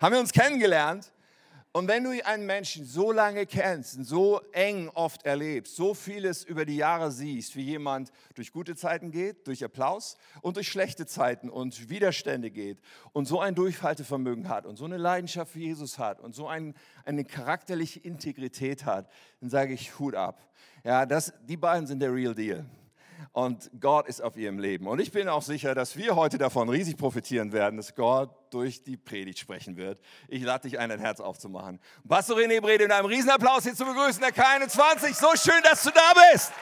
haben wir uns kennengelernt. Und wenn du einen Menschen so lange kennst so eng oft erlebst, so vieles über die Jahre siehst, wie jemand durch gute Zeiten geht, durch Applaus und durch schlechte Zeiten und Widerstände geht und so ein Durchhaltevermögen hat und so eine Leidenschaft für Jesus hat und so ein, eine charakterliche Integrität hat, dann sage ich Hut ab. Ja, das, die beiden sind der Real Deal und Gott ist auf ihrem Leben. Und ich bin auch sicher, dass wir heute davon riesig profitieren werden, dass Gott durch die Predigt sprechen wird. Ich lade dich ein, dein Herz aufzumachen. Pastor René Brede in einem Riesenapplaus hier zu begrüßen, der K21. So schön, dass du da bist.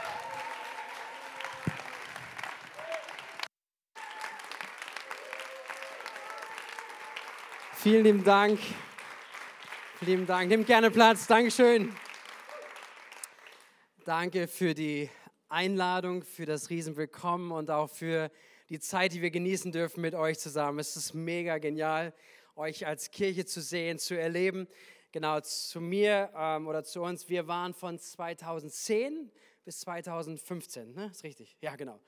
Vielen lieben Dank. Vielen Dank. Nimm gerne Platz. Dankeschön. Danke für die Einladung, für das Riesenwillkommen und auch für die Zeit, die wir genießen dürfen mit euch zusammen. Es ist mega genial, euch als Kirche zu sehen, zu erleben. Genau, zu mir ähm, oder zu uns, wir waren von 2010 bis 2015, ne? Ist richtig? Ja, genau.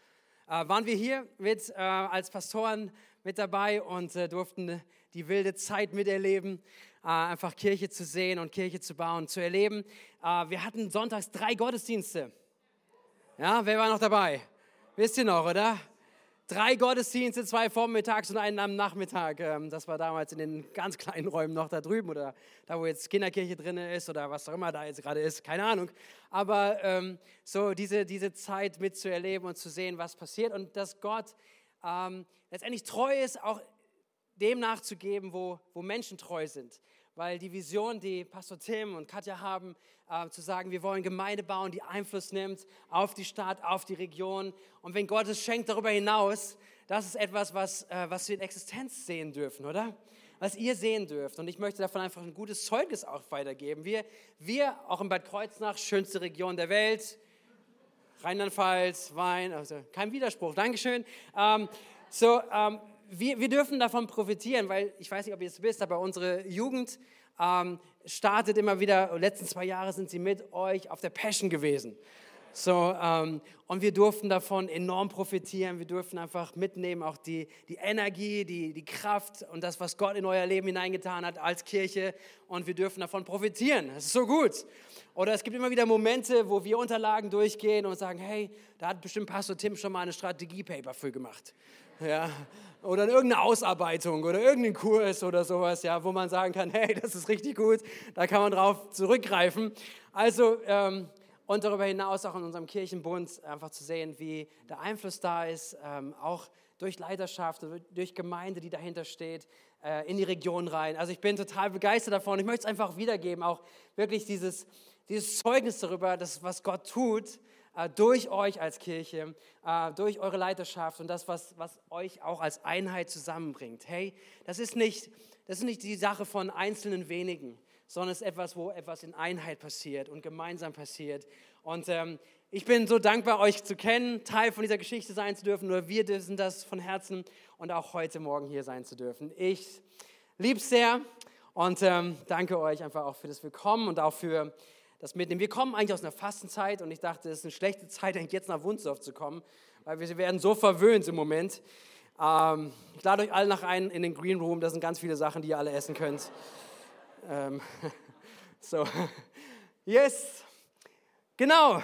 Äh, waren wir hier mit, äh, als Pastoren mit dabei und äh, durften die wilde Zeit miterleben, äh, einfach Kirche zu sehen und Kirche zu bauen, zu erleben. Äh, wir hatten sonntags drei Gottesdienste. Ja, wer war noch dabei? Wisst ihr noch, oder? Drei Gottesdienste, zwei vormittags und einen am Nachmittag. Ähm, das war damals in den ganz kleinen Räumen noch da drüben oder da, wo jetzt Kinderkirche drin ist oder was auch immer da jetzt gerade ist, keine Ahnung. Aber ähm, so diese, diese Zeit mitzuerleben und zu sehen, was passiert und dass Gott ähm, letztendlich treu ist, auch dem nachzugeben, wo, wo Menschen treu sind weil die Vision, die Pastor Tim und Katja haben, äh, zu sagen, wir wollen Gemeinde bauen, die Einfluss nimmt auf die Stadt, auf die Region. Und wenn Gott es schenkt darüber hinaus, das ist etwas, was, äh, was wir in Existenz sehen dürfen, oder? Was ihr sehen dürft. Und ich möchte davon einfach ein gutes Zeugnis auch weitergeben. Wir, wir auch in Bad Kreuznach, schönste Region der Welt, Rheinland-Pfalz, Wein, also kein Widerspruch, Dankeschön. Ähm, so, ähm, wir, wir dürfen davon profitieren, weil ich weiß nicht, ob ihr es wisst, aber unsere Jugend ähm, startet immer wieder, letzten zwei Jahre sind sie mit euch auf der Passion gewesen. So, ähm, und wir durften davon enorm profitieren. Wir durften einfach mitnehmen, auch die, die Energie, die, die Kraft und das, was Gott in euer Leben hineingetan hat als Kirche. Und wir dürfen davon profitieren. Das ist so gut. Oder es gibt immer wieder Momente, wo wir Unterlagen durchgehen und sagen: Hey, da hat bestimmt Pastor Tim schon mal eine Strategiepaper für gemacht. Ja, oder irgendeine Ausarbeitung oder irgendeinen Kurs oder sowas, ja, wo man sagen kann, hey, das ist richtig gut, da kann man drauf zurückgreifen. Also ähm, und darüber hinaus auch in unserem Kirchenbund einfach zu sehen, wie der Einfluss da ist, ähm, auch durch Leiterschaft, durch Gemeinde, die dahinter steht, äh, in die Region rein. Also ich bin total begeistert davon. Ich möchte es einfach wiedergeben, auch wirklich dieses, dieses Zeugnis darüber, dass was Gott tut, durch euch als Kirche, äh, durch eure Leiterschaft und das, was, was euch auch als Einheit zusammenbringt. Hey, das ist, nicht, das ist nicht die Sache von einzelnen wenigen, sondern es ist etwas, wo etwas in Einheit passiert und gemeinsam passiert. Und ähm, ich bin so dankbar, euch zu kennen, Teil von dieser Geschichte sein zu dürfen. Nur wir sind das von Herzen und auch heute Morgen hier sein zu dürfen. Ich liebe es sehr und ähm, danke euch einfach auch für das Willkommen und auch für das mitnehmen. Wir kommen eigentlich aus einer Fastenzeit und ich dachte, es ist eine schlechte Zeit, jetzt nach Wunsdorf zu kommen, weil wir werden so verwöhnt im Moment. Ähm, ich lade euch alle nach ein in den Green Room, da sind ganz viele Sachen, die ihr alle essen könnt. Ähm, so, yes, genau.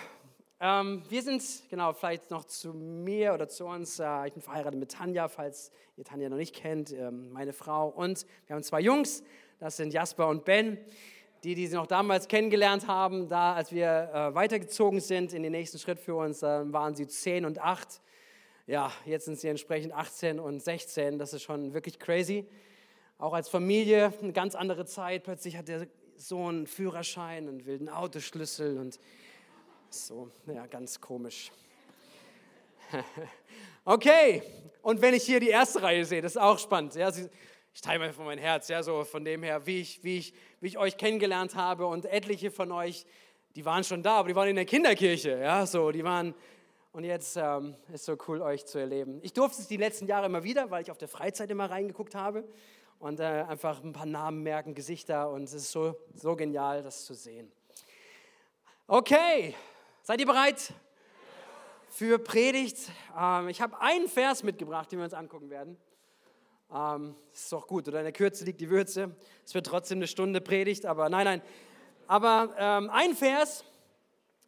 Ähm, wir sind, genau, vielleicht noch zu mir oder zu uns. Äh, ich bin verheiratet mit Tanja, falls ihr Tanja noch nicht kennt, ähm, meine Frau. Und wir haben zwei Jungs, das sind Jasper und Ben die, die sie noch damals kennengelernt haben, da als wir äh, weitergezogen sind in den nächsten Schritt für uns, äh, waren sie 10 und 8. Ja, jetzt sind sie entsprechend 18 und 16. Das ist schon wirklich crazy. Auch als Familie eine ganz andere Zeit. Plötzlich hat der Sohn einen Führerschein und will einen Autoschlüssel und so, ja, ganz komisch. okay, und wenn ich hier die erste Reihe sehe, das ist auch spannend. Ja, sie, ich teile von meinem Herz, ja, so von dem her, wie ich, wie, ich, wie ich euch kennengelernt habe und etliche von euch, die waren schon da, aber die waren in der Kinderkirche, ja, so, die waren, und jetzt ähm, ist so cool, euch zu erleben. Ich durfte es die letzten Jahre immer wieder, weil ich auf der Freizeit immer reingeguckt habe und äh, einfach ein paar Namen merken, Gesichter und es ist so, so genial, das zu sehen. Okay, seid ihr bereit für Predigt? Ähm, ich habe einen Vers mitgebracht, den wir uns angucken werden. Ähm, ist doch gut, oder in der Kürze liegt die Würze. Es wird trotzdem eine Stunde Predigt, aber nein, nein. Aber ähm, ein Vers,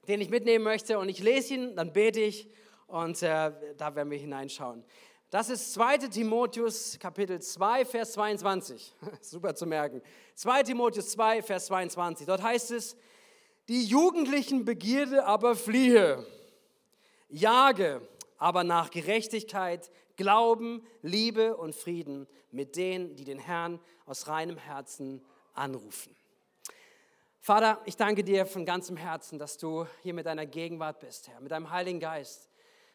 den ich mitnehmen möchte und ich lese ihn, dann bete ich und äh, da werden wir hineinschauen. Das ist 2 Timotheus Kapitel 2, Vers 22. Super zu merken. 2 Timotheus 2, Vers 22. Dort heißt es, die jugendlichen Begierde aber fliehe, jage aber nach Gerechtigkeit, Glauben, Liebe und Frieden mit denen, die den Herrn aus reinem Herzen anrufen. Vater, ich danke dir von ganzem Herzen, dass du hier mit deiner Gegenwart bist, Herr, mit deinem Heiligen Geist.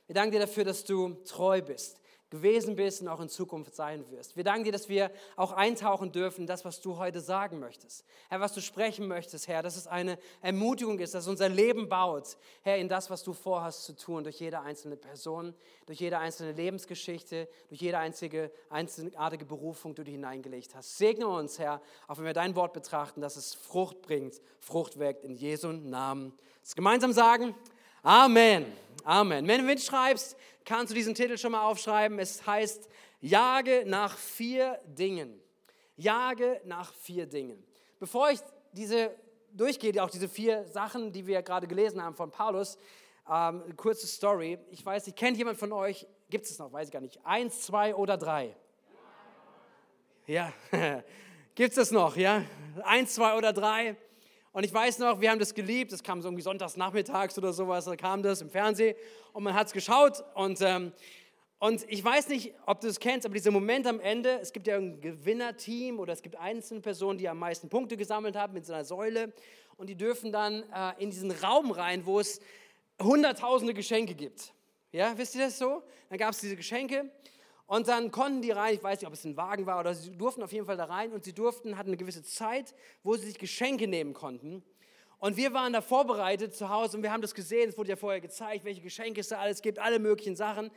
Wir danken dir dafür, dass du treu bist, gewesen bist und auch in Zukunft sein wirst. Wir danken dir, dass wir auch eintauchen dürfen, das, was du heute sagen möchtest. Herr, was du sprechen möchtest, Herr, dass es eine Ermutigung ist, dass unser Leben baut, Herr, in das, was du vorhast zu tun, durch jede einzelne Person, durch jede einzelne Lebensgeschichte, durch jede einzige einzigartige Berufung, die du hineingelegt hast. Segne uns, Herr, auch wenn wir dein Wort betrachten, dass es Frucht bringt, Frucht weckt, in Jesu Namen. Das gemeinsam sagen, Amen. Amen. Wenn du mitschreibst, kannst du diesen Titel schon mal aufschreiben. Es heißt, jage nach vier Dingen. Jage nach vier Dingen. Bevor ich diese durchgehe, auch diese vier Sachen, die wir gerade gelesen haben von Paulus, ähm, kurze Story. Ich weiß nicht, kennt jemand von euch, gibt es noch, weiß ich gar nicht, eins, zwei oder drei? Ja, gibt es das noch, ja? Eins, zwei oder drei? Und ich weiß noch, wir haben das geliebt, das kam so irgendwie sonntags nachmittags oder sowas, da kam das im Fernsehen und man hat es geschaut und, ähm, und ich weiß nicht, ob du es kennst, aber dieser Moment am Ende, es gibt ja ein Gewinnerteam oder es gibt einzelne Personen, die am meisten Punkte gesammelt haben mit so einer Säule und die dürfen dann äh, in diesen Raum rein, wo es hunderttausende Geschenke gibt. Ja, wisst ihr das so? Dann gab es diese Geschenke und dann konnten die rein, ich weiß nicht, ob es ein Wagen war oder sie durften auf jeden Fall da rein und sie durften, hatten eine gewisse Zeit, wo sie sich Geschenke nehmen konnten. Und wir waren da vorbereitet zu Hause und wir haben das gesehen, es wurde ja vorher gezeigt, welche Geschenke es da alles gibt, alle möglichen Sachen.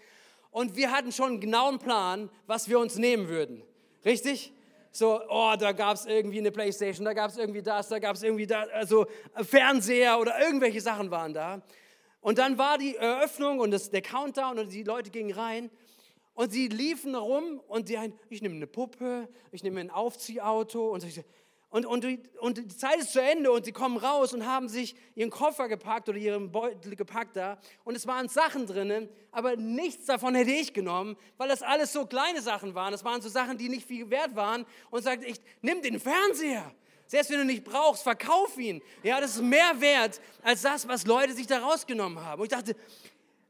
Und wir hatten schon einen genauen Plan, was wir uns nehmen würden. Richtig? So, oh, da gab es irgendwie eine Playstation, da gab es irgendwie das, da gab es irgendwie da, also Fernseher oder irgendwelche Sachen waren da. Und dann war die Eröffnung und das, der Countdown und die Leute gingen rein und sie liefen rum und die ein, ich nehme eine Puppe, ich nehme ein Aufziehauto und, und, und, und die Zeit ist zu Ende und sie kommen raus und haben sich ihren Koffer gepackt oder ihren Beutel gepackt da und es waren Sachen drinnen, aber nichts davon hätte ich genommen, weil das alles so kleine Sachen waren. Das waren so Sachen, die nicht viel wert waren und sagte ich, nimm den Fernseher. Selbst wenn du nicht brauchst, verkauf ihn. Ja, das ist mehr wert als das, was Leute sich da rausgenommen haben. Und ich dachte,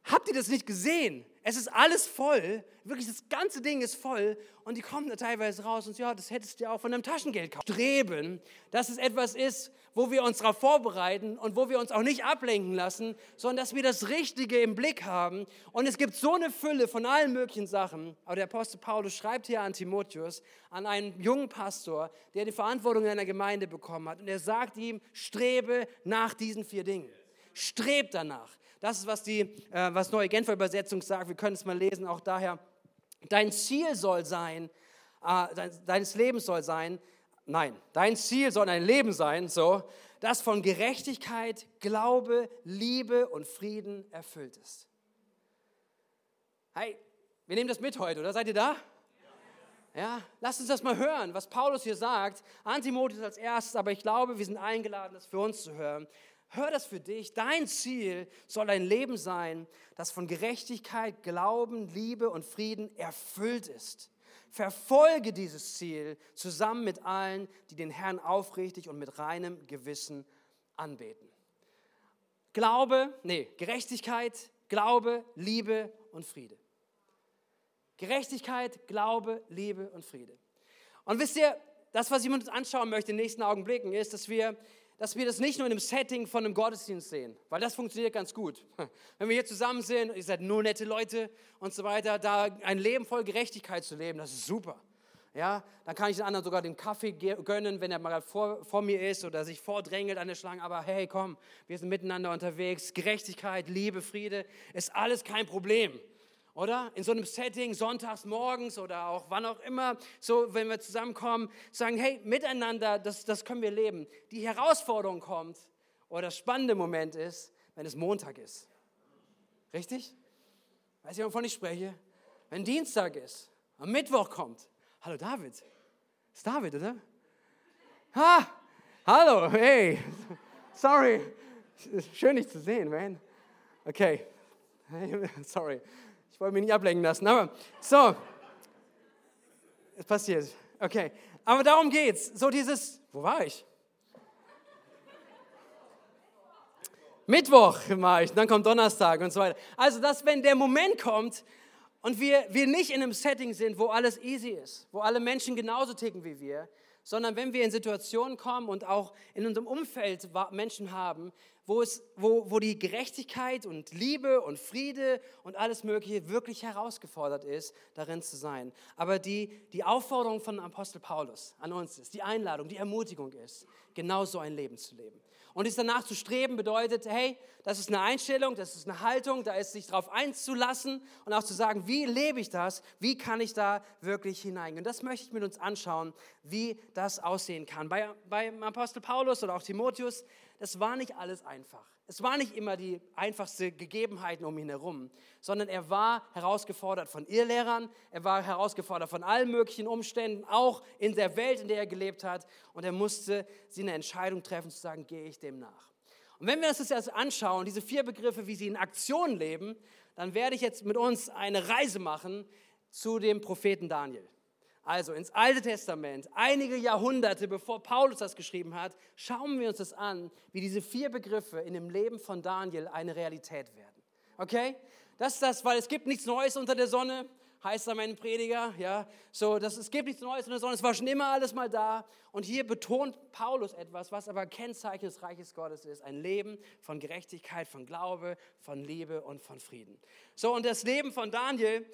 habt ihr das nicht gesehen? Es ist alles voll, wirklich das ganze Ding ist voll und die kommen da teilweise raus und ja, das hättest du ja auch von einem Taschengeld kaufen. Streben, dass es etwas ist, wo wir uns darauf vorbereiten und wo wir uns auch nicht ablenken lassen, sondern dass wir das Richtige im Blick haben. Und es gibt so eine Fülle von allen möglichen Sachen. Aber der Apostel Paulus schreibt hier an Timotheus, an einen jungen Pastor, der die Verantwortung in einer Gemeinde bekommen hat. Und er sagt ihm, strebe nach diesen vier Dingen. Streb danach. Das ist, was die äh, was Neue Genfer Übersetzung sagt. Wir können es mal lesen, auch daher. Dein Ziel soll sein, äh, dein, deines Lebens soll sein, nein, dein Ziel soll ein Leben sein, so, das von Gerechtigkeit, Glaube, Liebe und Frieden erfüllt ist. Hey, wir nehmen das mit heute, oder? Seid ihr da? Ja, lasst uns das mal hören, was Paulus hier sagt. Antimotheus als erstes, aber ich glaube, wir sind eingeladen, das für uns zu hören. Hör das für dich. Dein Ziel soll ein Leben sein, das von Gerechtigkeit, Glauben, Liebe und Frieden erfüllt ist. Verfolge dieses Ziel zusammen mit allen, die den Herrn aufrichtig und mit reinem Gewissen anbeten. Glaube, nee, Gerechtigkeit, Glaube, Liebe und Friede. Gerechtigkeit, Glaube, Liebe und Friede. Und wisst ihr, das, was ich uns anschauen möchte in den nächsten Augenblicken, ist, dass wir dass wir das nicht nur in einem Setting von einem Gottesdienst sehen, weil das funktioniert ganz gut. Wenn wir hier zusammen sind, ihr seid nur nette Leute und so weiter, da ein Leben voll Gerechtigkeit zu leben, das ist super. Ja, dann kann ich den anderen sogar den Kaffee gönnen, wenn er mal vor, vor mir ist oder sich vordrängelt an der Schlange. Aber hey, komm, wir sind miteinander unterwegs. Gerechtigkeit, Liebe, Friede ist alles kein Problem oder? In so einem Setting, sonntags morgens oder auch wann auch immer, so wenn wir zusammenkommen, sagen, hey, miteinander, das, das können wir leben. Die Herausforderung kommt, oder das spannende Moment ist, wenn es Montag ist. Richtig? Weiß ich, wovon ich spreche? Wenn Dienstag ist, am Mittwoch kommt, Hallo David. Ist David, oder? Ha! Hallo, hey. Sorry. Schön, dich zu sehen, man. Okay. Sorry. Ich wollte mich nicht ablenken lassen, aber so. Es passiert. Okay. Aber darum geht's. So dieses, wo war ich? Mittwoch war ich, dann kommt Donnerstag und so weiter. Also, dass wenn der Moment kommt und wir, wir nicht in einem Setting sind, wo alles easy ist, wo alle Menschen genauso ticken wie wir, sondern wenn wir in Situationen kommen und auch in unserem Umfeld Menschen haben, wo, es, wo, wo die Gerechtigkeit und Liebe und Friede und alles Mögliche wirklich herausgefordert ist, darin zu sein. Aber die, die Aufforderung von Apostel Paulus an uns ist, die Einladung, die Ermutigung ist, genau so ein Leben zu leben. Und es danach zu streben bedeutet, hey, das ist eine Einstellung, das ist eine Haltung, da ist sich darauf einzulassen und auch zu sagen, wie lebe ich das, wie kann ich da wirklich hineingehen. Und das möchte ich mit uns anschauen, wie das aussehen kann. Bei, beim Apostel Paulus oder auch Timotheus, das war nicht alles einfach. Es war nicht immer die einfachste Gegebenheiten um ihn herum, sondern er war herausgefordert von Irrlehrern, er war herausgefordert von allen möglichen Umständen, auch in der Welt, in der er gelebt hat. Und er musste sie eine Entscheidung treffen, zu sagen, gehe ich dem nach. Und wenn wir uns das jetzt anschauen, diese vier Begriffe, wie sie in Aktion leben, dann werde ich jetzt mit uns eine Reise machen zu dem Propheten Daniel. Also ins Alte Testament, einige Jahrhunderte bevor Paulus das geschrieben hat, schauen wir uns das an, wie diese vier Begriffe in dem Leben von Daniel eine Realität werden. Okay? Das ist das, weil es gibt nichts Neues unter der Sonne, heißt da mein Prediger. Ja, so, das, es gibt nichts Neues unter der Sonne, es war schon immer alles mal da. Und hier betont Paulus etwas, was aber Kennzeichen des Reiches Gottes ist: ein Leben von Gerechtigkeit, von Glaube, von Liebe und von Frieden. So, und das Leben von Daniel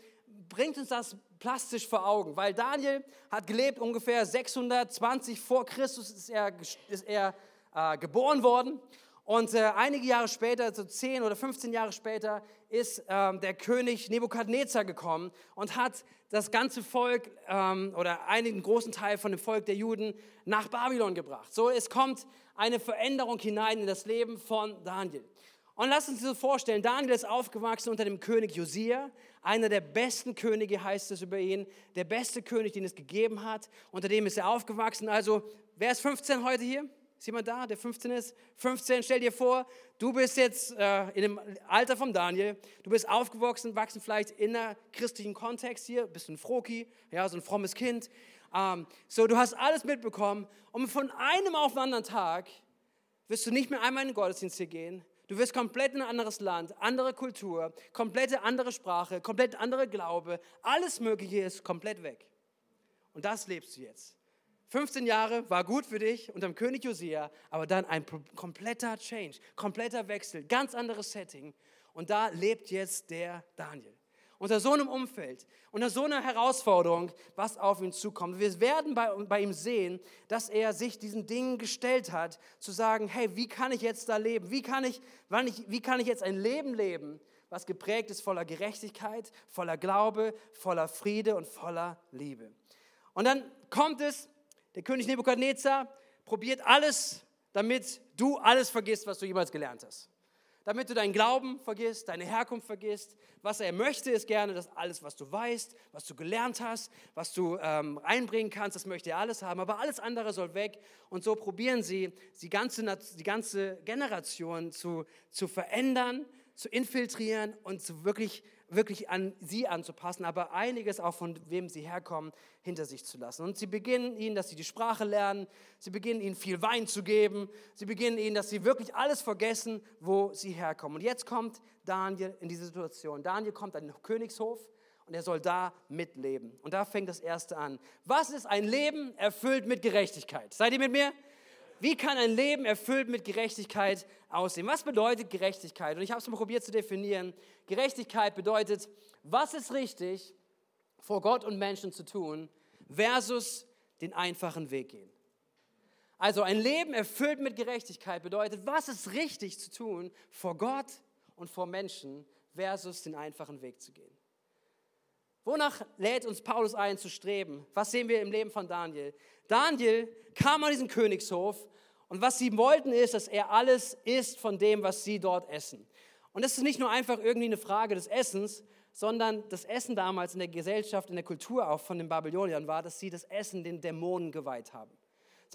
bringt uns das plastisch vor Augen, weil Daniel hat gelebt ungefähr 620 vor Christus ist er, ist er äh, geboren worden und äh, einige Jahre später, so 10 oder 15 Jahre später, ist ähm, der König Nebukadnezar gekommen und hat das ganze Volk ähm, oder einen großen Teil von dem Volk der Juden nach Babylon gebracht. So, es kommt eine Veränderung hinein in das Leben von Daniel. Und lass uns das vorstellen, Daniel ist aufgewachsen unter dem König Josia, einer der besten Könige heißt es über ihn, der beste König, den es gegeben hat, unter dem ist er aufgewachsen. Also, wer ist 15 heute hier? Ist jemand da, der 15 ist? 15, stell dir vor, du bist jetzt äh, in dem Alter von Daniel, du bist aufgewachsen, wachsen vielleicht in einem christlichen Kontext hier, bist ein Froki, ja, so ein frommes Kind. Ähm, so, du hast alles mitbekommen und von einem auf den anderen Tag wirst du nicht mehr einmal in den Gottesdienst hier gehen, Du wirst komplett in ein anderes Land, andere Kultur, komplette andere Sprache, komplett andere Glaube. Alles Mögliche ist komplett weg. Und das lebst du jetzt. 15 Jahre war gut für dich unter dem König Josia, aber dann ein kompletter Change, kompletter Wechsel, ganz anderes Setting. Und da lebt jetzt der Daniel unter so einem Umfeld, unter so einer Herausforderung, was auf ihn zukommt. Wir werden bei, bei ihm sehen, dass er sich diesen Dingen gestellt hat, zu sagen, hey, wie kann ich jetzt da leben? Wie kann ich, wann ich, wie kann ich jetzt ein Leben leben, was geprägt ist voller Gerechtigkeit, voller Glaube, voller Friede und voller Liebe? Und dann kommt es, der König Nebukadnezar probiert alles, damit du alles vergisst, was du jemals gelernt hast damit du deinen Glauben vergisst, deine Herkunft vergisst. Was er möchte, ist gerne, dass alles, was du weißt, was du gelernt hast, was du ähm, einbringen kannst, das möchte er alles haben. Aber alles andere soll weg. Und so probieren sie, die ganze, die ganze Generation zu, zu verändern, zu infiltrieren und zu wirklich wirklich an sie anzupassen, aber einiges auch von wem sie herkommen, hinter sich zu lassen. Und sie beginnen ihnen, dass sie die Sprache lernen, sie beginnen ihnen viel Wein zu geben, sie beginnen ihnen, dass sie wirklich alles vergessen, wo sie herkommen. Und jetzt kommt Daniel in diese Situation. Daniel kommt an den Königshof und er soll da mitleben. Und da fängt das Erste an. Was ist ein Leben erfüllt mit Gerechtigkeit? Seid ihr mit mir? Wie kann ein Leben erfüllt mit Gerechtigkeit aussehen? Was bedeutet Gerechtigkeit? Und ich habe es mal probiert zu definieren. Gerechtigkeit bedeutet, was ist richtig vor Gott und Menschen zu tun versus den einfachen Weg gehen. Also ein Leben erfüllt mit Gerechtigkeit bedeutet, was ist richtig zu tun vor Gott und vor Menschen versus den einfachen Weg zu gehen. Wonach lädt uns Paulus ein zu streben? Was sehen wir im Leben von Daniel? Daniel kam an diesen Königshof und was sie wollten ist, dass er alles isst von dem, was sie dort essen. Und das ist nicht nur einfach irgendwie eine Frage des Essens, sondern das Essen damals in der Gesellschaft, in der Kultur auch von den Babyloniern war, dass sie das Essen den Dämonen geweiht haben.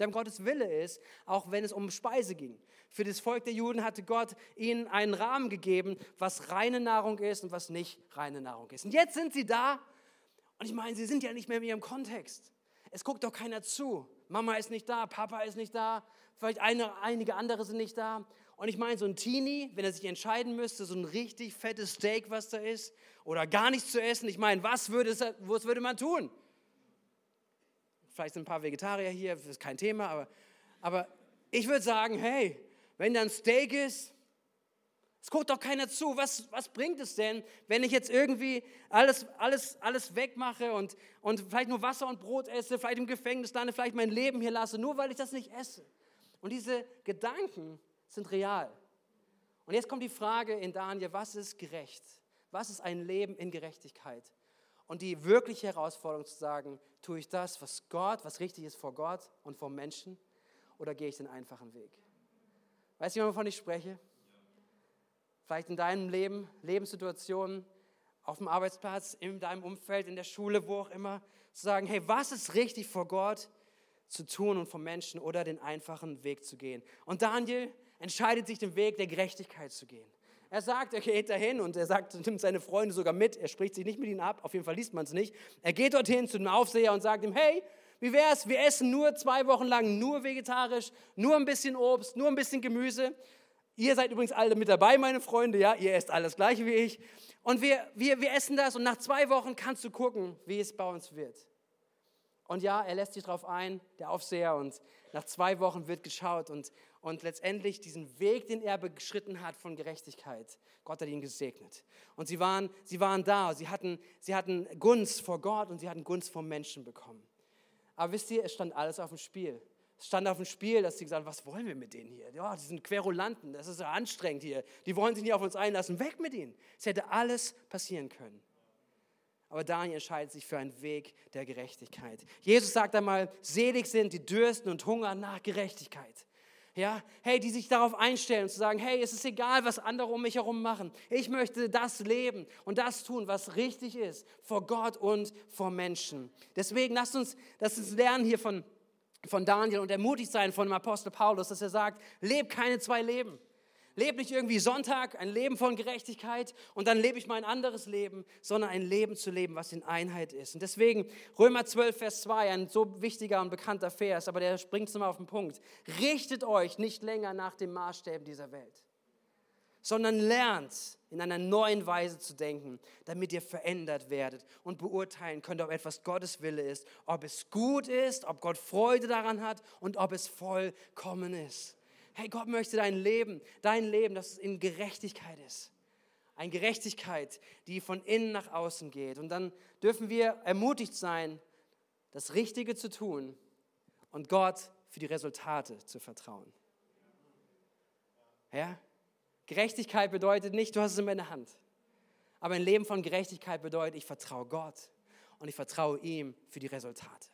Haben Gottes Wille ist, auch wenn es um Speise ging. Für das Volk der Juden hatte Gott ihnen einen Rahmen gegeben, was reine Nahrung ist und was nicht reine Nahrung ist. Und jetzt sind sie da und ich meine, sie sind ja nicht mehr in ihrem Kontext. Es guckt doch keiner zu. Mama ist nicht da, Papa ist nicht da, vielleicht eine, einige andere sind nicht da. Und ich meine, so ein Teenie, wenn er sich entscheiden müsste, so ein richtig fettes Steak, was da ist, oder gar nichts zu essen, ich meine, was würde, was würde man tun? Vielleicht sind ein paar Vegetarier hier, das ist kein Thema, aber, aber ich würde sagen, hey, wenn da ein Steak ist, es guckt doch keiner zu. Was, was bringt es denn, wenn ich jetzt irgendwie alles, alles, alles wegmache und, und vielleicht nur Wasser und Brot esse, vielleicht im Gefängnis lande, vielleicht mein Leben hier lasse, nur weil ich das nicht esse? Und diese Gedanken sind real. Und jetzt kommt die Frage in Daniel, was ist gerecht? Was ist ein Leben in Gerechtigkeit? Und die wirkliche Herausforderung zu sagen, tue ich das, was Gott, was richtig ist vor Gott und vor Menschen, oder gehe ich den einfachen Weg? Weißt du, wovon ich spreche? Vielleicht in deinem Leben, Lebenssituationen, auf dem Arbeitsplatz, in deinem Umfeld, in der Schule, wo auch immer, zu sagen, hey, was ist richtig vor Gott zu tun und vor Menschen oder den einfachen Weg zu gehen? Und Daniel entscheidet sich, den Weg der Gerechtigkeit zu gehen. Er sagt, er geht dahin und er sagt, nimmt seine Freunde sogar mit. Er spricht sich nicht mit ihnen ab, auf jeden Fall liest man es nicht. Er geht dorthin zu dem Aufseher und sagt ihm, hey, wie wäre es, wir essen nur zwei Wochen lang nur vegetarisch, nur ein bisschen Obst, nur ein bisschen Gemüse. Ihr seid übrigens alle mit dabei, meine Freunde, ja, ihr esst alles gleiche wie ich. Und wir, wir, wir essen das und nach zwei Wochen kannst du gucken, wie es bei uns wird. Und ja, er lässt sich darauf ein, der Aufseher, und nach zwei Wochen wird geschaut und, und letztendlich diesen Weg, den er beschritten hat von Gerechtigkeit, Gott hat ihn gesegnet. Und sie waren, sie waren da, sie hatten, sie hatten Gunst vor Gott und sie hatten Gunst vor Menschen bekommen. Aber wisst ihr, es stand alles auf dem Spiel. Es stand auf dem Spiel, dass sie gesagt haben, was wollen wir mit denen hier? Ja, die sind Querulanten, das ist ja anstrengend hier. Die wollen sich nicht auf uns einlassen, weg mit ihnen. Es hätte alles passieren können. Aber Daniel entscheidet sich für einen Weg der Gerechtigkeit. Jesus sagt einmal, selig sind die dürsten und hungern nach Gerechtigkeit. Ja, hey, die sich darauf einstellen und zu sagen, hey, es ist egal, was andere um mich herum machen. Ich möchte das leben und das tun, was richtig ist vor Gott und vor Menschen. Deswegen lasst uns, lasst uns lernen hier von, von Daniel und ermutigt sein von dem Apostel Paulus, dass er sagt, lebt keine zwei Leben. Lebe nicht irgendwie Sonntag, ein Leben von Gerechtigkeit und dann lebe ich mein anderes Leben, sondern ein Leben zu leben, was in Einheit ist. Und deswegen Römer 12, Vers 2, ein so wichtiger und bekannter Vers, aber der springt nochmal auf den Punkt. Richtet euch nicht länger nach den Maßstäben dieser Welt, sondern lernt in einer neuen Weise zu denken, damit ihr verändert werdet und beurteilen könnt, ob etwas Gottes Wille ist, ob es gut ist, ob Gott Freude daran hat und ob es vollkommen ist. Hey, Gott möchte dein Leben, dein Leben, das in Gerechtigkeit ist. Eine Gerechtigkeit, die von innen nach außen geht. Und dann dürfen wir ermutigt sein, das Richtige zu tun und Gott für die Resultate zu vertrauen. Ja? Gerechtigkeit bedeutet nicht, du hast es in meiner Hand. Aber ein Leben von Gerechtigkeit bedeutet, ich vertraue Gott und ich vertraue ihm für die Resultate.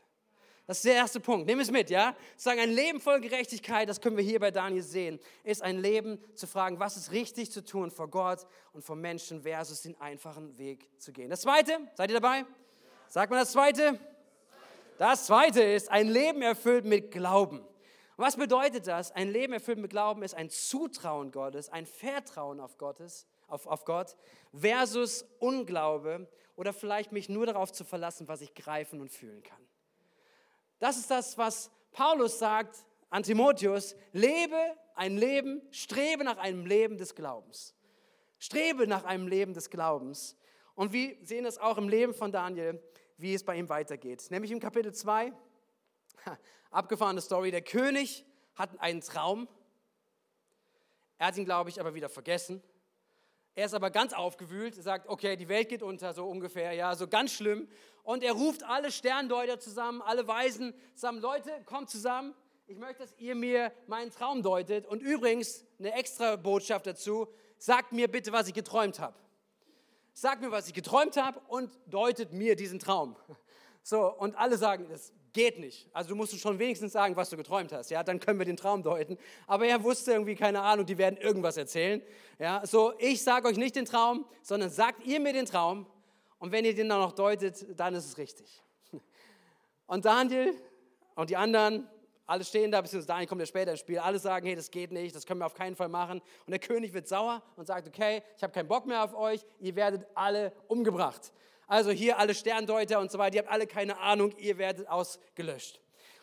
Das ist der erste Punkt. Nimm es mit, ja? Sagen, ein Leben voll Gerechtigkeit, das können wir hier bei Daniel sehen, ist ein Leben zu fragen, was ist richtig zu tun vor Gott und vor Menschen versus den einfachen Weg zu gehen. Das zweite, seid ihr dabei? Sagt mal das zweite. Das zweite ist ein Leben erfüllt mit Glauben. was bedeutet das? Ein Leben erfüllt mit Glauben ist ein Zutrauen Gottes, ein Vertrauen auf, Gottes, auf, auf Gott versus Unglaube oder vielleicht mich nur darauf zu verlassen, was ich greifen und fühlen kann. Das ist das, was Paulus sagt an Timotheus. Lebe ein Leben, strebe nach einem Leben des Glaubens. Strebe nach einem Leben des Glaubens. Und wir sehen das auch im Leben von Daniel, wie es bei ihm weitergeht. Nämlich im Kapitel 2, abgefahrene Story, der König hat einen Traum. Er hat ihn, glaube ich, aber wieder vergessen. Er ist aber ganz aufgewühlt, sagt, okay, die Welt geht unter, so ungefähr, ja, so ganz schlimm. Und er ruft alle Sterndeuter zusammen, alle Weisen zusammen, Leute, kommt zusammen, ich möchte, dass ihr mir meinen Traum deutet. Und übrigens, eine extra Botschaft dazu, sagt mir bitte, was ich geträumt habe. Sagt mir, was ich geträumt habe und deutet mir diesen Traum. So, und alle sagen, das geht nicht. Also du musst schon wenigstens sagen, was du geträumt hast. Ja, dann können wir den Traum deuten. Aber er wusste irgendwie keine Ahnung, die werden irgendwas erzählen. Ja, so ich sage euch nicht den Traum, sondern sagt ihr mir den Traum. Und wenn ihr den dann noch deutet, dann ist es richtig. Und Daniel und die anderen, alle stehen da, beziehungsweise Daniel kommt ja später ins Spiel, alle sagen, hey, das geht nicht, das können wir auf keinen Fall machen. Und der König wird sauer und sagt, okay, ich habe keinen Bock mehr auf euch, ihr werdet alle umgebracht. Also hier alle Sterndeuter und so weiter, ihr habt alle keine Ahnung, ihr werdet ausgelöscht.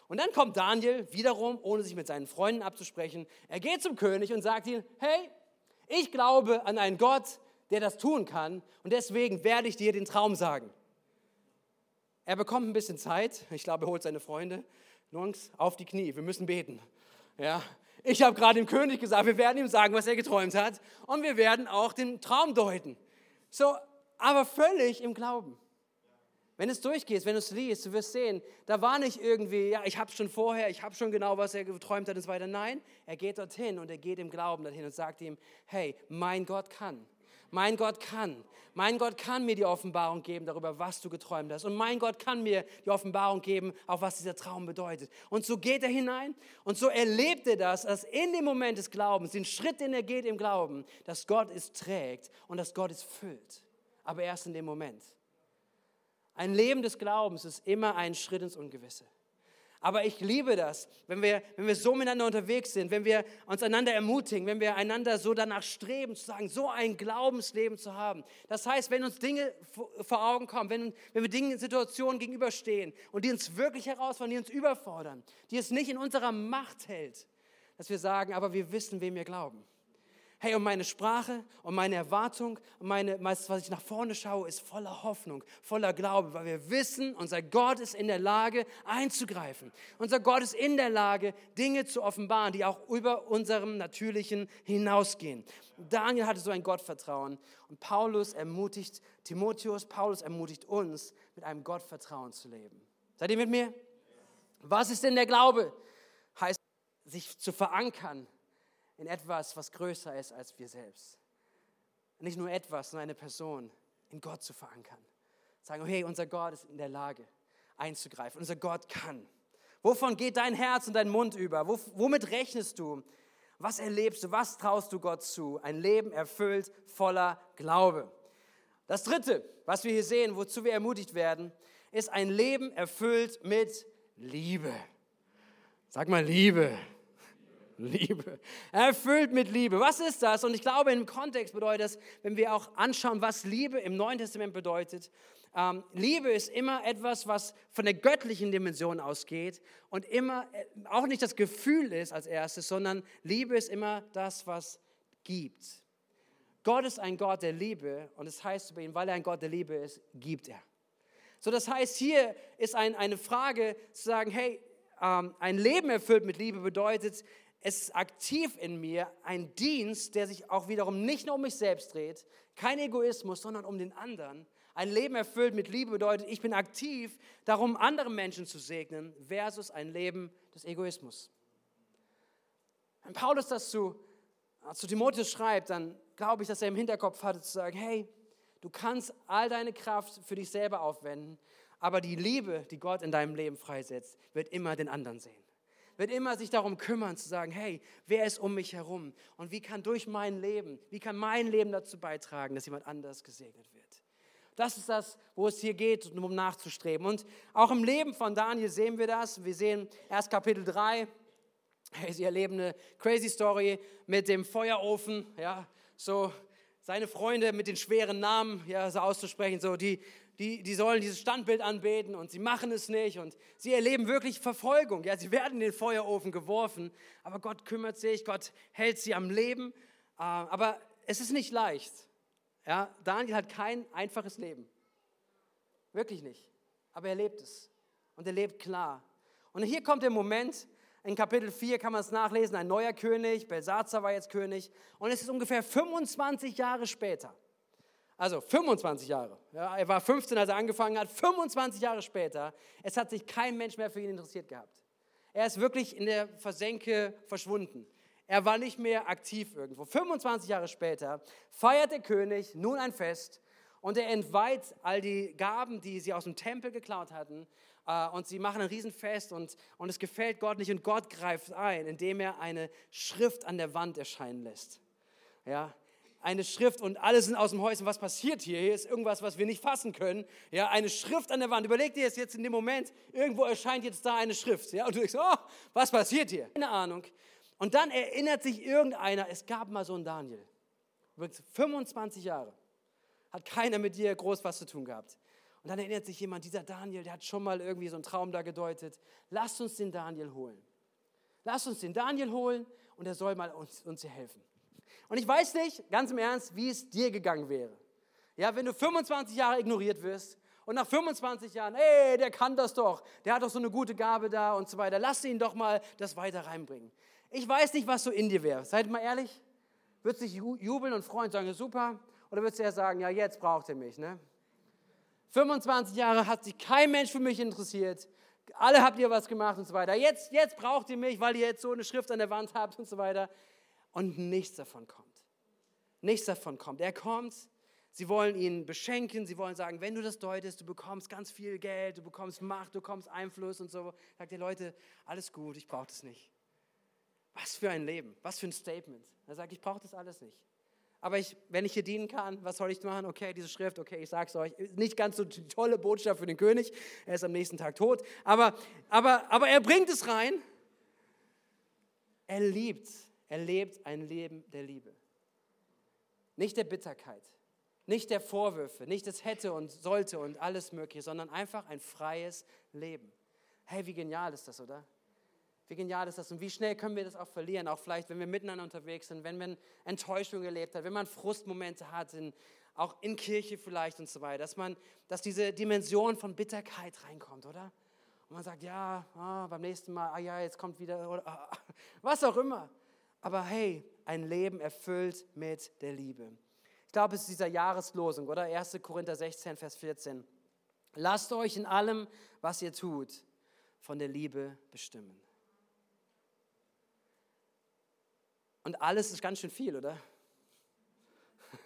Und dann kommt Daniel wiederum, ohne sich mit seinen Freunden abzusprechen. Er geht zum König und sagt ihm, hey, ich glaube an einen Gott, der das tun kann und deswegen werde ich dir den Traum sagen. Er bekommt ein bisschen Zeit. Ich glaube, er holt seine Freunde. Jungs, auf die Knie, wir müssen beten. Ja, ich habe gerade dem König gesagt, wir werden ihm sagen, was er geträumt hat und wir werden auch den Traum deuten. So, aber völlig im Glauben. Wenn es durchgeht, wenn du es liest, du wirst sehen, da war nicht irgendwie, ja, ich habe schon vorher, ich habe schon genau, was er geträumt hat und so weiter. Nein, er geht dorthin und er geht im Glauben dorthin und sagt ihm, hey, mein Gott kann. Mein Gott kann. Mein Gott kann mir die Offenbarung geben darüber, was du geträumt hast. Und mein Gott kann mir die Offenbarung geben, auch was dieser Traum bedeutet. Und so geht er hinein und so erlebt er das, dass in dem Moment des Glaubens, den Schritt, den er geht im Glauben, dass Gott es trägt und dass Gott es füllt aber erst in dem Moment. Ein Leben des Glaubens ist immer ein Schritt ins Ungewisse. Aber ich liebe das, wenn wir, wenn wir so miteinander unterwegs sind, wenn wir uns einander ermutigen, wenn wir einander so danach streben, zu sagen, so ein Glaubensleben zu haben. Das heißt, wenn uns Dinge vor Augen kommen, wenn, wenn wir Dingen, Situationen gegenüberstehen und die uns wirklich herausfordern, die uns überfordern, die es nicht in unserer Macht hält, dass wir sagen, aber wir wissen, wem wir glauben. Hey, und meine Sprache und meine Erwartung und meine, was ich nach vorne schaue, ist voller Hoffnung, voller Glaube, weil wir wissen, unser Gott ist in der Lage einzugreifen. Unser Gott ist in der Lage, Dinge zu offenbaren, die auch über unserem Natürlichen hinausgehen. Daniel hatte so ein Gottvertrauen und Paulus ermutigt Timotheus, Paulus ermutigt uns, mit einem Gottvertrauen zu leben. Seid ihr mit mir? Was ist denn der Glaube? Heißt, sich zu verankern in etwas, was größer ist als wir selbst. Nicht nur etwas, sondern eine Person in Gott zu verankern. Sagen, hey, unser Gott ist in der Lage einzugreifen. Unser Gott kann. Wovon geht dein Herz und dein Mund über? womit rechnest du? Was erlebst du? Was traust du Gott zu? Ein Leben erfüllt voller Glaube. Das Dritte, was wir hier sehen, wozu wir ermutigt werden, ist ein Leben erfüllt mit Liebe. Sag mal Liebe. Liebe. Erfüllt mit Liebe. Was ist das? Und ich glaube, im Kontext bedeutet das, wenn wir auch anschauen, was Liebe im Neuen Testament bedeutet. Ähm, Liebe ist immer etwas, was von der göttlichen Dimension ausgeht und immer äh, auch nicht das Gefühl ist als erstes, sondern Liebe ist immer das, was gibt. Gott ist ein Gott der Liebe und es das heißt über ihn, weil er ein Gott der Liebe ist, gibt er. So, das heißt, hier ist ein, eine Frage zu sagen, hey, ähm, ein Leben erfüllt mit Liebe bedeutet, es ist aktiv in mir ein Dienst, der sich auch wiederum nicht nur um mich selbst dreht, kein Egoismus, sondern um den anderen. Ein Leben erfüllt mit Liebe bedeutet, ich bin aktiv darum, andere Menschen zu segnen, versus ein Leben des Egoismus. Wenn Paulus das zu, zu Timotheus schreibt, dann glaube ich, dass er im Hinterkopf hatte zu sagen, hey, du kannst all deine Kraft für dich selber aufwenden, aber die Liebe, die Gott in deinem Leben freisetzt, wird immer den anderen sehen wird immer sich darum kümmern, zu sagen, hey, wer ist um mich herum? Und wie kann durch mein Leben, wie kann mein Leben dazu beitragen, dass jemand anders gesegnet wird? Das ist das, wo es hier geht, um nachzustreben. Und auch im Leben von Daniel sehen wir das. Wir sehen erst Kapitel 3. Hey, sie erleben eine crazy Story mit dem Feuerofen. Ja, so seine Freunde mit den schweren Namen ja, so auszusprechen, so die, die, die sollen dieses Standbild anbeten und sie machen es nicht und sie erleben wirklich Verfolgung. Ja, sie werden in den Feuerofen geworfen, aber Gott kümmert sich, Gott hält sie am Leben. Äh, aber es ist nicht leicht. Ja, Daniel hat kein einfaches Leben. Wirklich nicht. Aber er lebt es. Und er lebt klar. Und hier kommt der Moment, in Kapitel 4 kann man es nachlesen, ein neuer König, Belsazar war jetzt König. Und es ist ungefähr 25 Jahre später. Also 25 Jahre. Ja, er war 15, als er angefangen hat. 25 Jahre später. Es hat sich kein Mensch mehr für ihn interessiert gehabt. Er ist wirklich in der Versenke verschwunden. Er war nicht mehr aktiv irgendwo. 25 Jahre später feiert der König nun ein Fest und er entweiht all die Gaben, die sie aus dem Tempel geklaut hatten, äh, und sie machen ein Riesenfest und, und es gefällt Gott nicht und Gott greift ein, indem er eine Schrift an der Wand erscheinen lässt. Ja, eine Schrift und alle sind aus dem Häuschen. Was passiert hier? Hier ist irgendwas, was wir nicht fassen können. Ja, eine Schrift an der Wand. Überleg dir jetzt, jetzt in dem Moment, irgendwo erscheint jetzt da eine Schrift. Ja, und du denkst, oh, was passiert hier? Keine Ahnung. Und dann erinnert sich irgendeiner, es gab mal so einen Daniel. Übrigens 25 Jahre. Hat keiner mit dir groß was zu tun gehabt. Und dann erinnert sich jemand, dieser Daniel, der hat schon mal irgendwie so einen Traum da gedeutet. Lasst uns den Daniel holen. Lasst uns den Daniel holen und er soll mal uns, uns hier helfen. Und ich weiß nicht, ganz im Ernst, wie es dir gegangen wäre. Ja, wenn du 25 Jahre ignoriert wirst und nach 25 Jahren, ey, der kann das doch, der hat doch so eine gute Gabe da und so weiter, lass ihn doch mal das weiter reinbringen. Ich weiß nicht, was so in dir wäre. Seid mal ehrlich. Würdest du dich jubeln und freuen und sagen, super? Oder würdest du ja sagen, ja, jetzt braucht er mich, ne? 25 Jahre hat sich kein Mensch für mich interessiert. Alle habt ihr was gemacht und so weiter. Jetzt, jetzt braucht ihr mich, weil ihr jetzt so eine Schrift an der Wand habt und so weiter und nichts davon kommt. Nichts davon kommt. Er kommt, sie wollen ihn beschenken, sie wollen sagen, wenn du das deutest, du bekommst ganz viel Geld, du bekommst Macht, du bekommst Einfluss und so. Sagt ihr Leute, alles gut, ich brauche das nicht. Was für ein Leben, was für ein Statement. Er sagt, ich brauche das alles nicht. Aber ich, wenn ich hier dienen kann, was soll ich machen? Okay, diese Schrift, okay, ich sage es euch, nicht ganz so tolle Botschaft für den König, er ist am nächsten Tag tot, aber, aber, aber er bringt es rein. Er liebt er lebt ein Leben der Liebe. Nicht der Bitterkeit, nicht der Vorwürfe, nicht das hätte und sollte und alles Mögliche, sondern einfach ein freies Leben. Hey, wie genial ist das, oder? Wie genial ist das und wie schnell können wir das auch verlieren, auch vielleicht, wenn wir miteinander unterwegs sind, wenn man Enttäuschung erlebt hat, wenn man Frustmomente hat, in, auch in Kirche vielleicht und so weiter, dass, man, dass diese Dimension von Bitterkeit reinkommt, oder? Und man sagt, ja, ah, beim nächsten Mal, ah ja, jetzt kommt wieder, oder, ah, was auch immer. Aber hey, ein Leben erfüllt mit der Liebe. Ich glaube, es ist dieser Jahreslosung, oder? 1. Korinther 16, Vers 14. Lasst euch in allem, was ihr tut, von der Liebe bestimmen. Und alles ist ganz schön viel, oder?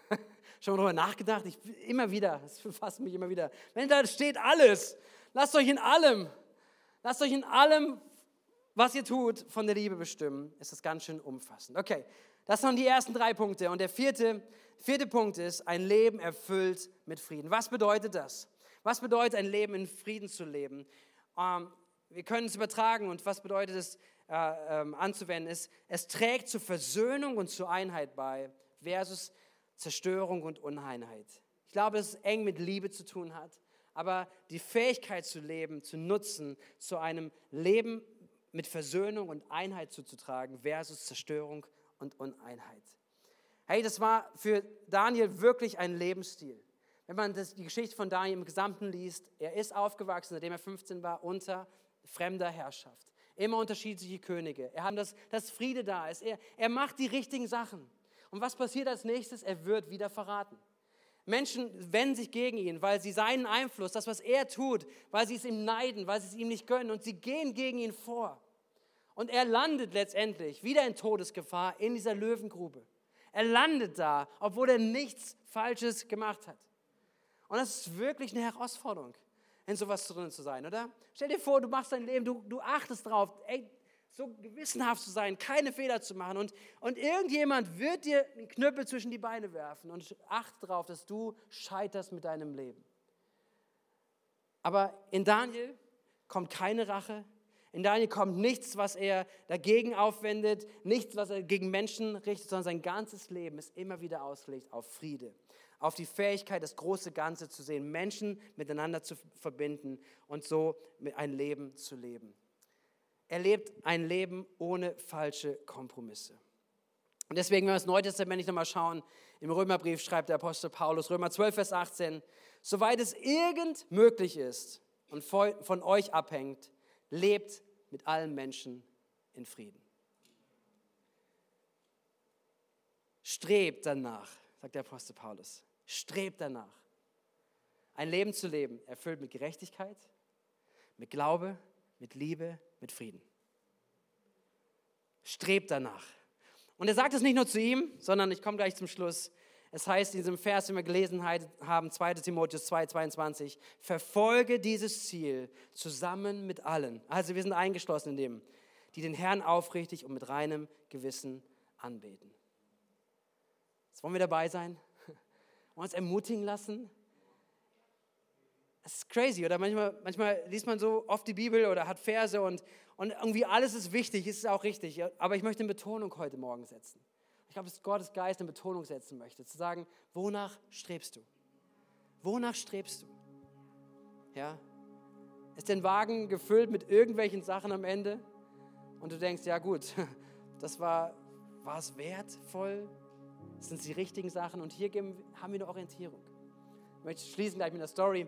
Schon mal darüber nachgedacht? Ich, immer wieder, das befasst mich immer wieder. Wenn da steht alles, lasst euch in allem, lasst euch in allem was ihr tut, von der Liebe bestimmen, ist das ganz schön umfassend. Okay, das waren die ersten drei Punkte. Und der vierte, vierte Punkt ist, ein Leben erfüllt mit Frieden. Was bedeutet das? Was bedeutet ein Leben in Frieden zu leben? Ähm, wir können es übertragen und was bedeutet es äh, ähm, anzuwenden? Ist, es trägt zur Versöhnung und zur Einheit bei versus Zerstörung und Uneinheit. Ich glaube, dass es eng mit Liebe zu tun hat, aber die Fähigkeit zu leben, zu nutzen, zu einem Leben mit Versöhnung und Einheit zuzutragen versus Zerstörung und Uneinheit. Hey, das war für Daniel wirklich ein Lebensstil. Wenn man das, die Geschichte von Daniel im Gesamten liest, er ist aufgewachsen, seitdem er 15 war, unter fremder Herrschaft. Immer unterschiedliche Könige. Er hat das, dass Friede da ist. Er, er macht die richtigen Sachen. Und was passiert als nächstes? Er wird wieder verraten. Menschen wenden sich gegen ihn, weil sie seinen Einfluss, das, was er tut, weil sie es ihm neiden, weil sie es ihm nicht gönnen und sie gehen gegen ihn vor. Und er landet letztendlich wieder in Todesgefahr in dieser Löwengrube. Er landet da, obwohl er nichts Falsches gemacht hat. Und das ist wirklich eine Herausforderung, in sowas drin zu sein, oder? Stell dir vor, du machst dein Leben, du, du achtest drauf, ey, so gewissenhaft zu sein, keine Fehler zu machen. Und, und irgendjemand wird dir einen Knüppel zwischen die Beine werfen und achte darauf, dass du scheiterst mit deinem Leben. Aber in Daniel kommt keine Rache. In Daniel kommt nichts, was er dagegen aufwendet, nichts, was er gegen Menschen richtet, sondern sein ganzes Leben ist immer wieder ausgelegt auf Friede, auf die Fähigkeit, das große Ganze zu sehen, Menschen miteinander zu verbinden und so ein Leben zu leben. Er lebt ein Leben ohne falsche Kompromisse. Und deswegen, wenn wir das Neue Testament nochmal schauen, im Römerbrief schreibt der Apostel Paulus, Römer 12, Vers 18, soweit es irgend möglich ist und von euch abhängt, lebt mit allen Menschen in Frieden. Strebt danach, sagt der Apostel Paulus, strebt danach, ein Leben zu leben, erfüllt mit Gerechtigkeit, mit Glaube, mit Liebe, mit Frieden. Strebt danach. Und er sagt es nicht nur zu ihm, sondern ich komme gleich zum Schluss. Es heißt in diesem Vers, den wir gelesen haben, 2 Timotheus 2, 22, verfolge dieses Ziel zusammen mit allen. Also wir sind eingeschlossen in dem, die den Herrn aufrichtig und mit reinem Gewissen anbeten. Jetzt wollen wir dabei sein? Wollen wir uns ermutigen lassen? Das ist crazy, oder? Manchmal, manchmal liest man so oft die Bibel oder hat Verse und, und irgendwie alles ist wichtig, ist auch richtig. Aber ich möchte eine Betonung heute Morgen setzen. Ich glaube, dass Gottes Geist eine Betonung setzen möchte, zu sagen, wonach strebst du? Wonach strebst du? Ja? Ist dein Wagen gefüllt mit irgendwelchen Sachen am Ende? Und du denkst, ja gut, das war, war es wertvoll? Sind es die richtigen Sachen? Und hier haben wir eine Orientierung. Ich möchte schließen gleich mit einer Story,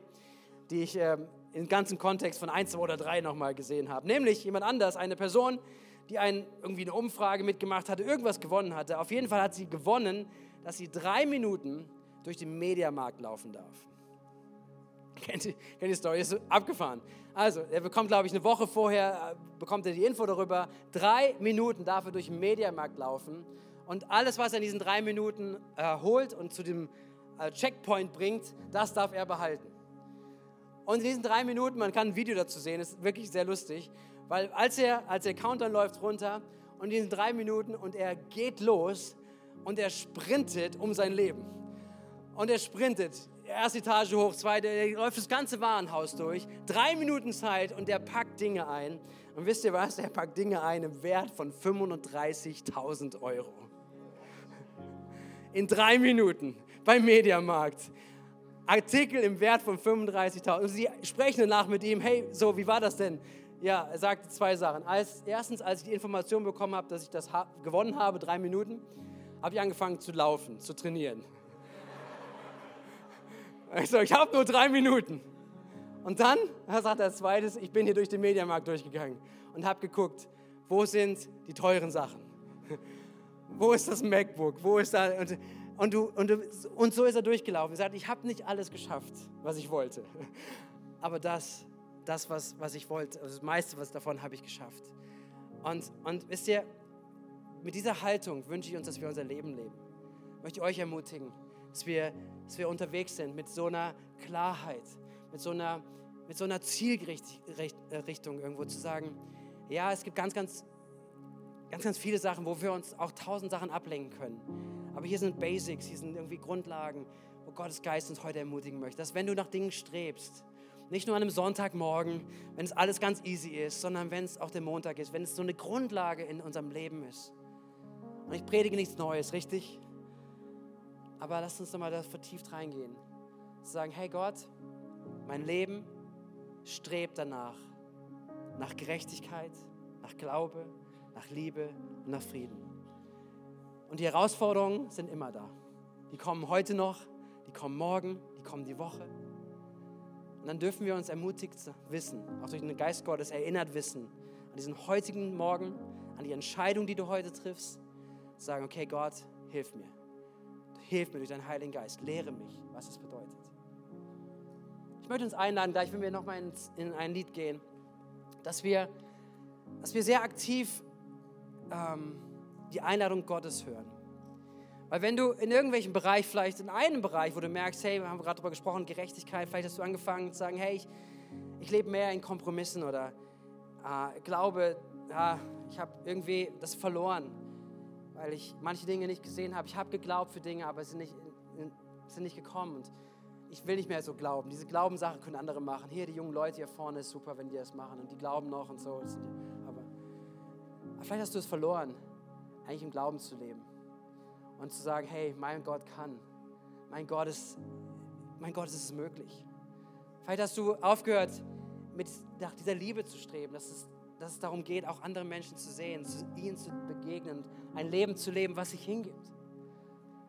die ich ähm, im ganzen Kontext von 1, 2 oder 3 nochmal gesehen habe. Nämlich jemand anders, eine Person, die ein, irgendwie eine Umfrage mitgemacht hatte, irgendwas gewonnen hatte. Auf jeden Fall hat sie gewonnen, dass sie drei Minuten durch den Mediamarkt laufen darf. Kennt ihr, kennt die Story? Ist abgefahren. Also, er bekommt, glaube ich, eine Woche vorher, äh, bekommt er die Info darüber, drei Minuten darf er durch den Mediamarkt laufen und alles, was er in diesen drei Minuten äh, holt und zu dem äh, Checkpoint bringt, das darf er behalten. Und in diesen drei Minuten, man kann ein Video dazu sehen, ist wirklich sehr lustig, weil als er, als der Countdown läuft runter und in diesen drei Minuten und er geht los und er sprintet um sein Leben. Und er sprintet, erste Etage hoch, zweite, er läuft das ganze Warenhaus durch, drei Minuten Zeit und er packt Dinge ein. Und wisst ihr was? Er packt Dinge ein im Wert von 35.000 Euro. In drei Minuten beim Mediamarkt. Artikel im Wert von 35.000. Und sie sprechen danach mit ihm, hey, so, wie war das denn? Ja, er sagte zwei Sachen. Als, erstens, als ich die Information bekommen habe, dass ich das ha gewonnen habe, drei Minuten, habe ich angefangen zu laufen, zu trainieren. Ich so, ich habe nur drei Minuten. Und dann, sagt er zweites, ich bin hier durch den Mediamarkt durchgegangen und habe geguckt, wo sind die teuren Sachen? Wo ist das MacBook? Wo ist da? Und, und, du, und, du, und so ist er durchgelaufen. Er sagt, ich habe nicht alles geschafft, was ich wollte. Aber das das, was, was ich wollte, also das meiste was davon habe ich geschafft. Und, und wisst ihr, mit dieser Haltung wünsche ich uns, dass wir unser Leben leben. Ich möchte euch ermutigen, dass wir, dass wir unterwegs sind mit so einer Klarheit, mit so einer, mit so einer Zielrichtung irgendwo zu sagen, ja, es gibt ganz, ganz, ganz, ganz viele Sachen, wo wir uns auch tausend Sachen ablenken können. Aber hier sind Basics, hier sind irgendwie Grundlagen, wo Gottes Geist uns heute ermutigen möchte, dass wenn du nach Dingen strebst, nicht nur an einem Sonntagmorgen, wenn es alles ganz easy ist, sondern wenn es auch der Montag ist, wenn es so eine Grundlage in unserem Leben ist. Und ich predige nichts Neues, richtig? Aber lasst uns nochmal da vertieft reingehen. Zu sagen, hey Gott, mein Leben strebt danach. Nach Gerechtigkeit, nach Glaube, nach Liebe und nach Frieden. Und die Herausforderungen sind immer da. Die kommen heute noch, die kommen morgen, die kommen die Woche. Und dann dürfen wir uns ermutigt wissen, auch durch den Geist Gottes erinnert wissen, an diesen heutigen Morgen, an die Entscheidung, die du heute triffst, sagen, okay, Gott, hilf mir. Hilf mir durch deinen Heiligen Geist. Lehre mich, was es bedeutet. Ich möchte uns einladen, gleich wenn wir nochmal in ein Lied gehen, dass wir, dass wir sehr aktiv ähm, die Einladung Gottes hören. Weil wenn du in irgendwelchen Bereich, vielleicht in einem Bereich, wo du merkst, hey, wir haben gerade darüber gesprochen, Gerechtigkeit, vielleicht hast du angefangen zu sagen, hey, ich, ich lebe mehr in Kompromissen oder äh, glaube, ja, ich habe irgendwie das verloren, weil ich manche Dinge nicht gesehen habe. Ich habe geglaubt für Dinge, aber sie sind nicht, sind nicht gekommen. Und ich will nicht mehr so glauben. Diese Glaubenssache können andere machen. Hier, die jungen Leute hier vorne, ist super, wenn die das machen. Und die glauben noch und so. Aber vielleicht hast du es verloren, eigentlich im Glauben zu leben und zu sagen, hey, mein Gott kann. Mein Gott ist, mein Gott ist es möglich. Vielleicht hast du aufgehört, mit nach dieser Liebe zu streben, dass es, dass es darum geht, auch andere Menschen zu sehen, ihnen zu begegnen, ein Leben zu leben, was sich hingibt.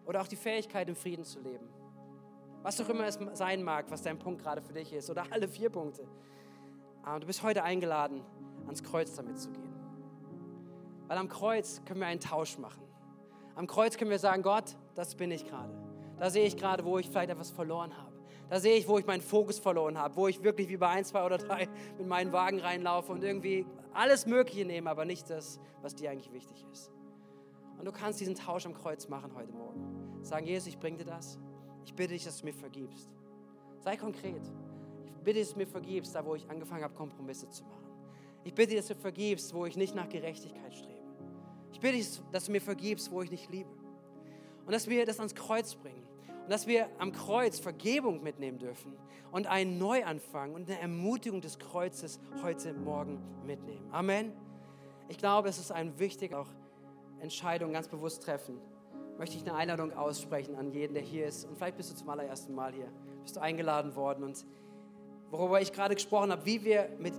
Oder auch die Fähigkeit, im Frieden zu leben. Was auch immer es sein mag, was dein Punkt gerade für dich ist. Oder alle vier Punkte. Aber du bist heute eingeladen, ans Kreuz damit zu gehen. Weil am Kreuz können wir einen Tausch machen. Am Kreuz können wir sagen, Gott, das bin ich gerade. Da sehe ich gerade, wo ich vielleicht etwas verloren habe. Da sehe ich, wo ich meinen Fokus verloren habe, wo ich wirklich wie bei 1, 2 oder 3 mit meinen Wagen reinlaufe und irgendwie alles Mögliche nehme, aber nicht das, was dir eigentlich wichtig ist. Und du kannst diesen Tausch am Kreuz machen heute Morgen. Sagen, Jesus, ich bringe dir das. Ich bitte dich, dass du mir vergibst. Sei konkret. Ich bitte dich, dass du mir vergibst, da wo ich angefangen habe, Kompromisse zu machen. Ich bitte dich, dass du vergibst, wo ich nicht nach Gerechtigkeit strebe. Ich bitte dich, dass du mir vergibst, wo ich nicht liebe. Und dass wir das ans Kreuz bringen. Und dass wir am Kreuz Vergebung mitnehmen dürfen und einen Neuanfang und eine Ermutigung des Kreuzes heute Morgen mitnehmen. Amen. Ich glaube, es ist ein wichtig, auch Entscheidungen ganz bewusst treffen. Möchte ich eine Einladung aussprechen an jeden, der hier ist. Und vielleicht bist du zum allerersten Mal hier. Bist du eingeladen worden. Und worüber ich gerade gesprochen habe, wie wir mit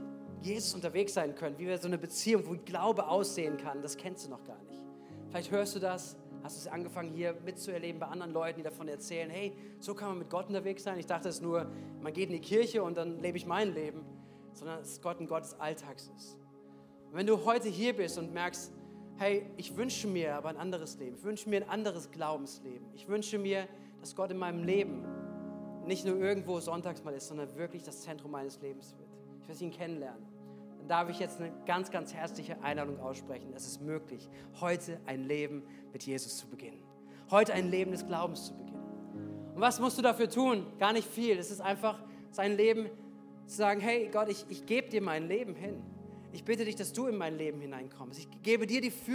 Jesus unterwegs sein können, wie wir so eine Beziehung, wo Glaube aussehen kann, das kennst du noch gar nicht. Vielleicht hörst du das Hast es angefangen hier mitzuerleben bei anderen Leuten, die davon erzählen, hey, so kann man mit Gott unterwegs sein? Ich dachte es nur, man geht in die Kirche und dann lebe ich mein Leben, sondern dass Gott ein Gott des Alltags ist. Und wenn du heute hier bist und merkst, hey, ich wünsche mir aber ein anderes Leben, ich wünsche mir ein anderes Glaubensleben, ich wünsche mir, dass Gott in meinem Leben nicht nur irgendwo sonntags mal ist, sondern wirklich das Zentrum meines Lebens wird. Ich will ihn kennenlernen darf ich jetzt eine ganz, ganz herzliche Einladung aussprechen. Es ist möglich, heute ein Leben mit Jesus zu beginnen. Heute ein Leben des Glaubens zu beginnen. Und was musst du dafür tun? Gar nicht viel. Es ist einfach sein Leben zu sagen, hey Gott, ich, ich gebe dir mein Leben hin. Ich bitte dich, dass du in mein Leben hineinkommst. Ich gebe dir die Führung.